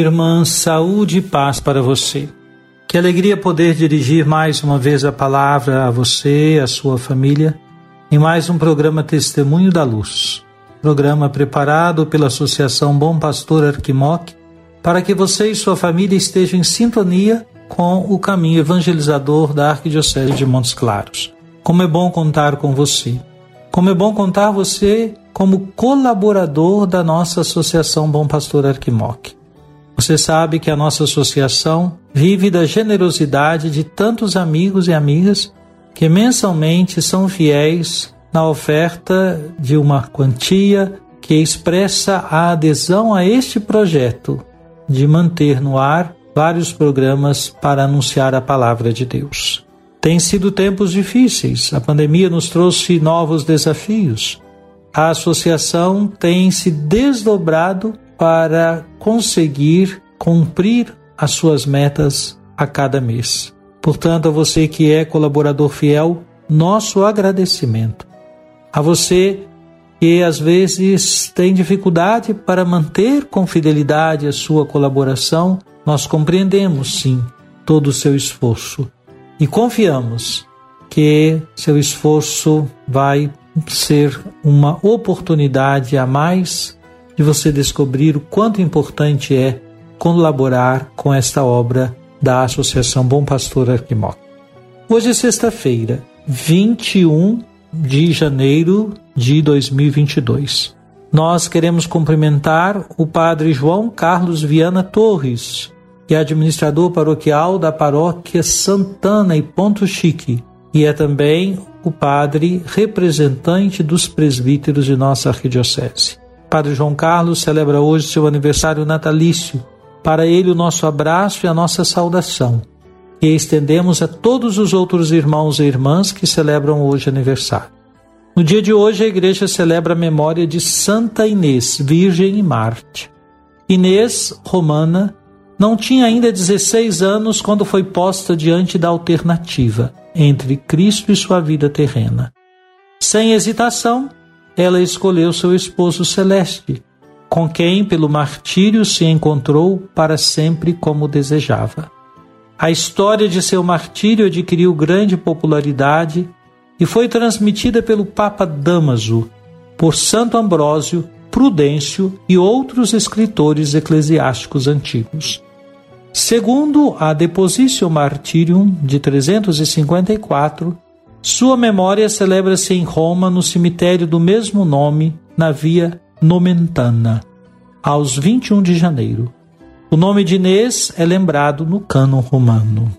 Irmã, saúde e paz para você. Que alegria poder dirigir mais uma vez a palavra a você, a sua família, em mais um programa Testemunho da Luz. Programa preparado pela Associação Bom Pastor Arquimoc para que você e sua família estejam em sintonia com o caminho evangelizador da Arquidiocese de Montes Claros. Como é bom contar com você. Como é bom contar você como colaborador da nossa Associação Bom Pastor Arquimoc. Você sabe que a nossa associação vive da generosidade de tantos amigos e amigas que mensalmente são fiéis na oferta de uma quantia que expressa a adesão a este projeto de manter no ar vários programas para anunciar a palavra de Deus. Tem sido tempos difíceis, a pandemia nos trouxe novos desafios. A associação tem se desdobrado para conseguir cumprir as suas metas a cada mês. Portanto, a você que é colaborador fiel, nosso agradecimento. A você que às vezes tem dificuldade para manter com fidelidade a sua colaboração, nós compreendemos sim todo o seu esforço e confiamos que seu esforço vai ser uma oportunidade a mais de você descobrir o quanto importante é colaborar com esta obra da Associação Bom Pastor Arquimoc. Hoje é sexta-feira, 21 de janeiro de 2022. Nós queremos cumprimentar o Padre João Carlos Viana Torres, que é administrador paroquial da paróquia Santana e Ponto Chique, e é também o padre representante dos presbíteros de nossa arquidiocese. Padre João Carlos celebra hoje seu aniversário natalício. Para ele, o nosso abraço e a nossa saudação. E estendemos a todos os outros irmãos e irmãs que celebram hoje aniversário. No dia de hoje, a igreja celebra a memória de Santa Inês, Virgem e Marte. Inês, romana, não tinha ainda 16 anos quando foi posta diante da alternativa entre Cristo e sua vida terrena. Sem hesitação, ela escolheu seu esposo celeste, com quem, pelo martírio, se encontrou para sempre como desejava. A história de seu martírio adquiriu grande popularidade e foi transmitida pelo Papa Damaso, por Santo Ambrósio, Prudêncio e outros escritores eclesiásticos antigos. Segundo a Depositio Martyrium de 354, sua memória celebra-se em Roma no cemitério do mesmo nome, na Via Nomentana, aos 21 de janeiro. O nome de Inês é lembrado no cânon romano.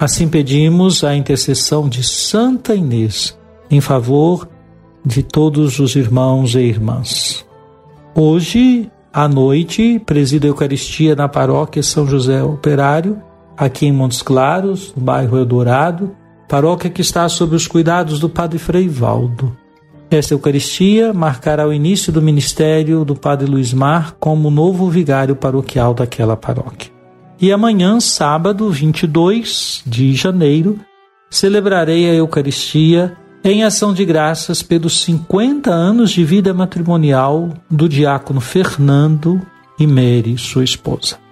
Assim pedimos a intercessão de Santa Inês em favor de todos os irmãos e irmãs. Hoje à noite, presido a Eucaristia na paróquia São José Operário, aqui em Montes Claros, no bairro Eldorado, paróquia que está sob os cuidados do Padre Frei Valdo. Esta Eucaristia marcará o início do ministério do Padre Luiz Mar como novo vigário paroquial daquela paróquia. E amanhã, sábado 22 de janeiro, celebrarei a Eucaristia em ação de graças pelos 50 anos de vida matrimonial do diácono Fernando e Mary, sua esposa.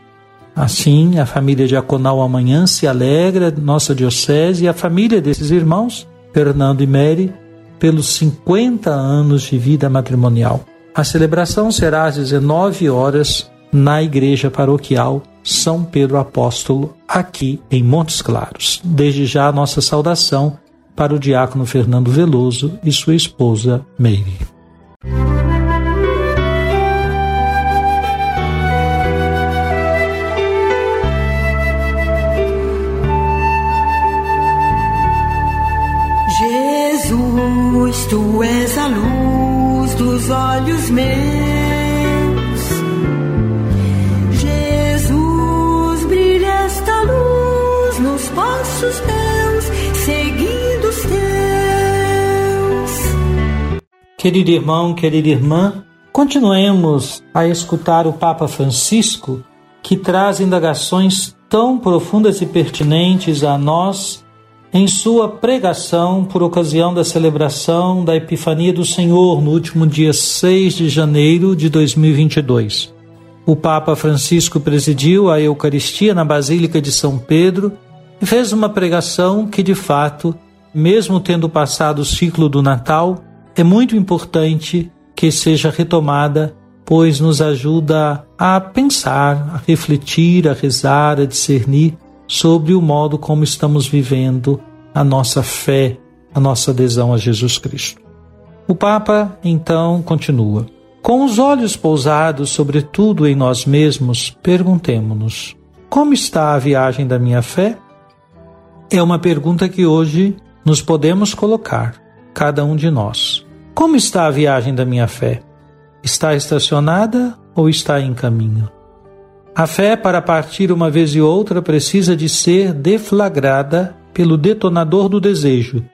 Assim, a família diaconal amanhã se alegra, nossa diocese e a família desses irmãos, Fernando e Mary, pelos 50 anos de vida matrimonial. A celebração será às 19 horas na Igreja Paroquial São Pedro Apóstolo, aqui em Montes Claros. Desde já nossa saudação para o diácono Fernando Veloso e sua esposa Meire. Jesus, tu és a luz dos olhos meus passos teus, seguindo os teus. Querido irmão, querida irmã, continuemos a escutar o Papa Francisco, que traz indagações tão profundas e pertinentes a nós em sua pregação por ocasião da celebração da Epifania do Senhor no último dia 6 de janeiro de 2022. O Papa Francisco presidiu a Eucaristia na Basílica de São Pedro e fez uma pregação que, de fato, mesmo tendo passado o ciclo do Natal, é muito importante que seja retomada, pois nos ajuda a pensar, a refletir, a rezar, a discernir sobre o modo como estamos vivendo a nossa fé, a nossa adesão a Jesus Cristo. O Papa então continua: Com os olhos pousados sobretudo em nós mesmos, perguntemo-nos: como está a viagem da minha fé? É uma pergunta que hoje nos podemos colocar, cada um de nós. Como está a viagem da minha fé? Está estacionada ou está em caminho? A fé, para partir uma vez e outra, precisa de ser deflagrada pelo detonador do desejo,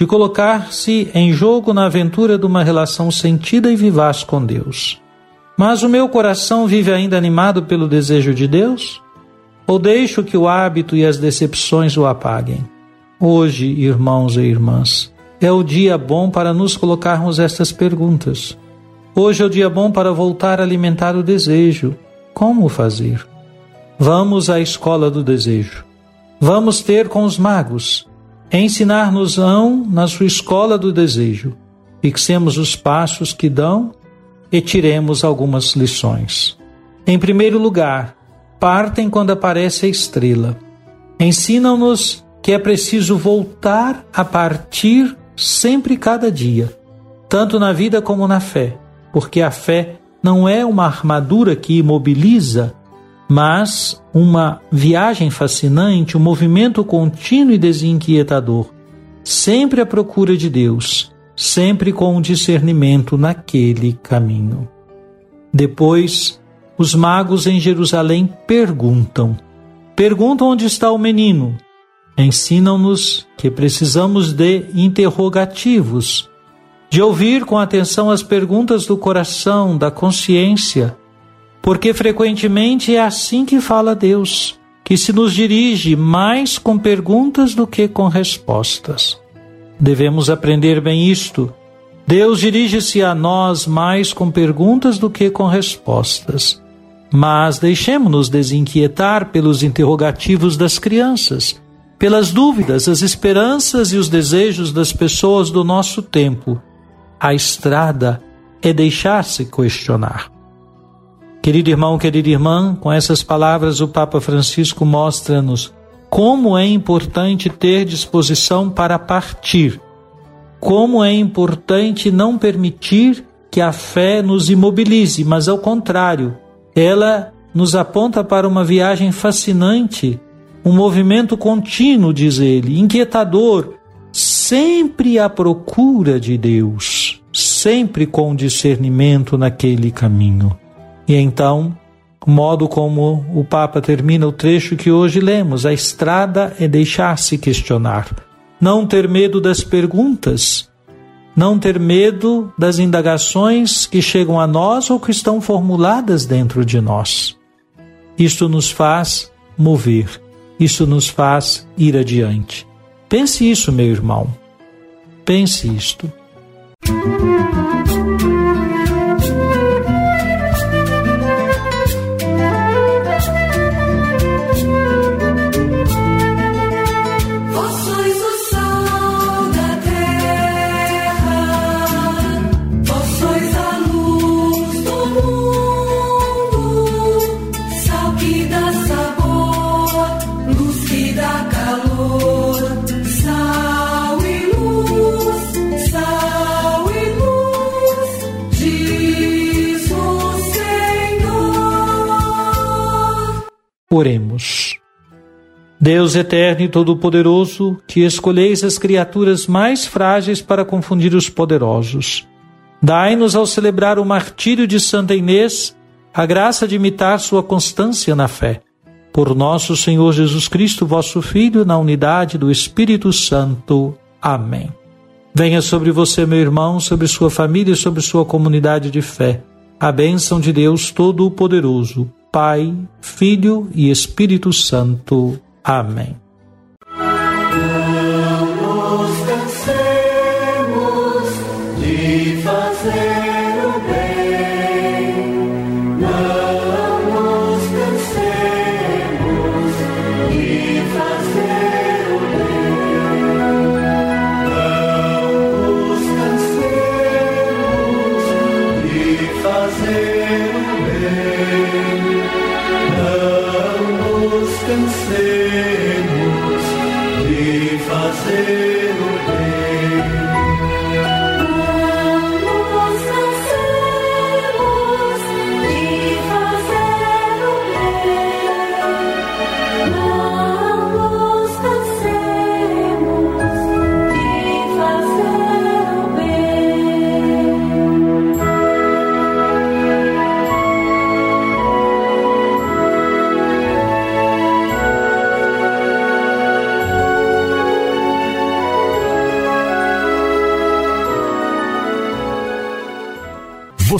de colocar-se em jogo na aventura de uma relação sentida e vivaz com Deus. Mas o meu coração vive ainda animado pelo desejo de Deus? Ou deixo que o hábito e as decepções o apaguem? Hoje, irmãos e irmãs, é o dia bom para nos colocarmos estas perguntas. Hoje é o dia bom para voltar a alimentar o desejo. Como fazer? Vamos à escola do desejo. Vamos ter com os magos. Ensinar-nos-ão na sua escola do desejo. Fixemos os passos que dão e tiremos algumas lições. Em primeiro lugar, partem quando aparece a estrela. Ensinam-nos que é preciso voltar a partir sempre cada dia, tanto na vida como na fé, porque a fé não é uma armadura que imobiliza, mas uma viagem fascinante, um movimento contínuo e desinquietador, sempre à procura de Deus, sempre com um discernimento naquele caminho. Depois, os magos em Jerusalém perguntam. Perguntam onde está o menino. Ensinam-nos que precisamos de interrogativos, de ouvir com atenção as perguntas do coração, da consciência, porque frequentemente é assim que fala Deus, que se nos dirige mais com perguntas do que com respostas. Devemos aprender bem isto. Deus dirige-se a nós mais com perguntas do que com respostas. Mas deixemos-nos desinquietar pelos interrogativos das crianças, pelas dúvidas, as esperanças e os desejos das pessoas do nosso tempo. A estrada é deixar-se questionar. Querido irmão, querida irmã, com essas palavras o Papa Francisco mostra-nos como é importante ter disposição para partir, como é importante não permitir que a fé nos imobilize, mas ao contrário, ela nos aponta para uma viagem fascinante, um movimento contínuo, diz ele, inquietador, sempre à procura de Deus, sempre com discernimento naquele caminho. E então, o modo como o Papa termina o trecho que hoje lemos, a estrada é deixar-se questionar, não ter medo das perguntas, não ter medo das indagações que chegam a nós ou que estão formuladas dentro de nós. Isto nos faz mover, isso nos faz ir adiante. Pense isso, meu irmão. Pense isto. Thank you. Deus eterno e todo-poderoso, que escolheis as criaturas mais frágeis para confundir os poderosos, dai-nos ao celebrar o martírio de Santa Inês a graça de imitar sua constância na fé. Por nosso Senhor Jesus Cristo, vosso Filho, na unidade do Espírito Santo. Amém. Venha sobre você, meu irmão, sobre sua família e sobre sua comunidade de fé. A bênção de Deus Todo-Poderoso, Pai, Filho e Espírito Santo. Amém. надежды.